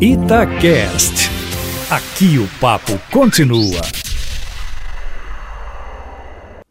Itacast. Aqui o papo continua.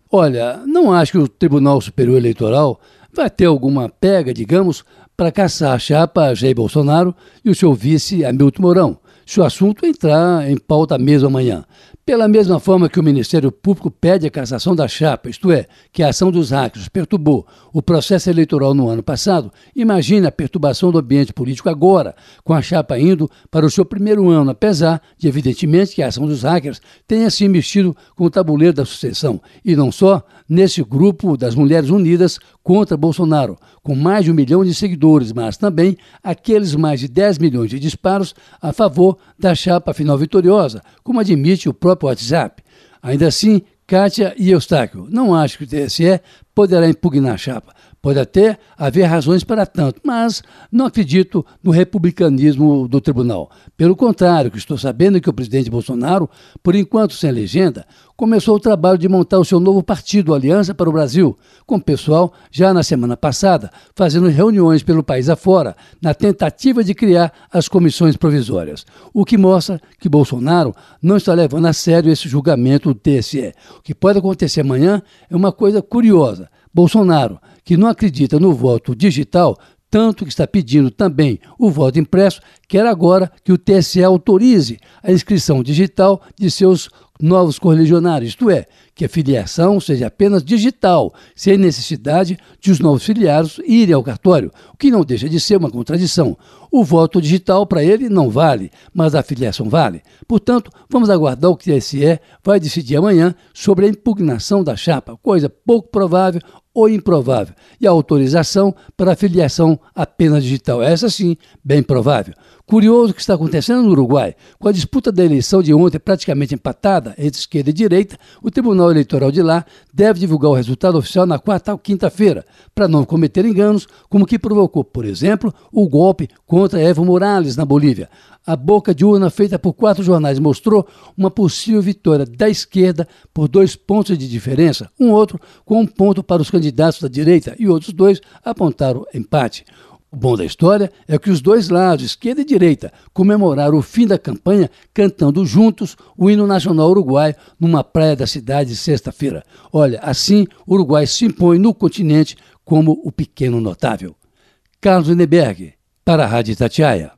Olha, não acho que o Tribunal Superior Eleitoral vai ter alguma pega, digamos, para caçar a chapa Jair Bolsonaro e o seu vice Hamilton Mourão, se o assunto entrar em pauta mesmo amanhã. Pela mesma forma que o Ministério Público pede a cassação da chapa, isto é, que a ação dos hackers perturbou o processo eleitoral no ano passado, imagine a perturbação do ambiente político agora, com a chapa indo para o seu primeiro ano, apesar de, evidentemente, que a ação dos hackers tenha se mexido com o tabuleiro da sucessão, e não só nesse grupo das Mulheres Unidas contra Bolsonaro, com mais de um milhão de seguidores, mas também aqueles mais de 10 milhões de disparos a favor da chapa final vitoriosa, como admite o próprio WhatsApp. Ainda assim, Kátia e Eustáquio, não acho que o TSE poderá impugnar a chapa. Pode até haver razões para tanto, mas não acredito no republicanismo do tribunal. Pelo contrário, estou sabendo que o presidente Bolsonaro, por enquanto sem legenda, começou o trabalho de montar o seu novo partido, Aliança para o Brasil, com o pessoal já na semana passada, fazendo reuniões pelo país afora, na tentativa de criar as comissões provisórias. O que mostra que Bolsonaro não está levando a sério esse julgamento do TSE. O que pode acontecer amanhã é uma coisa curiosa. Bolsonaro, que não acredita no voto digital, tanto que está pedindo também o voto impresso, quer agora que o TSE autorize a inscrição digital de seus novos correligionários, isto é, que a filiação seja apenas digital, sem necessidade de os novos filiados irem ao cartório, o que não deixa de ser uma contradição. O voto digital para ele não vale, mas a filiação vale. Portanto, vamos aguardar o que a TSE vai decidir amanhã sobre a impugnação da chapa, coisa pouco provável ou improvável, e a autorização para a filiação apenas digital. Essa sim, bem provável. Curioso o que está acontecendo no Uruguai. Com a disputa da eleição de ontem praticamente empatada entre esquerda e direita, o Tribunal Eleitoral de lá deve divulgar o resultado oficial na quarta ou quinta-feira, para não cometer enganos, como que provocou, por exemplo, o golpe contra Evo Morales na Bolívia. A boca de urna feita por quatro jornais mostrou uma possível vitória da esquerda por dois pontos de diferença, um outro com um ponto para os candidatos da direita e outros dois apontaram empate. O bom da história é que os dois lados, esquerda e direita, comemoraram o fim da campanha cantando juntos o hino nacional uruguaio numa praia da cidade sexta-feira. Olha, assim o Uruguai se impõe no continente como o pequeno notável. Carlos Neberg, para a Rádio Tatiaia.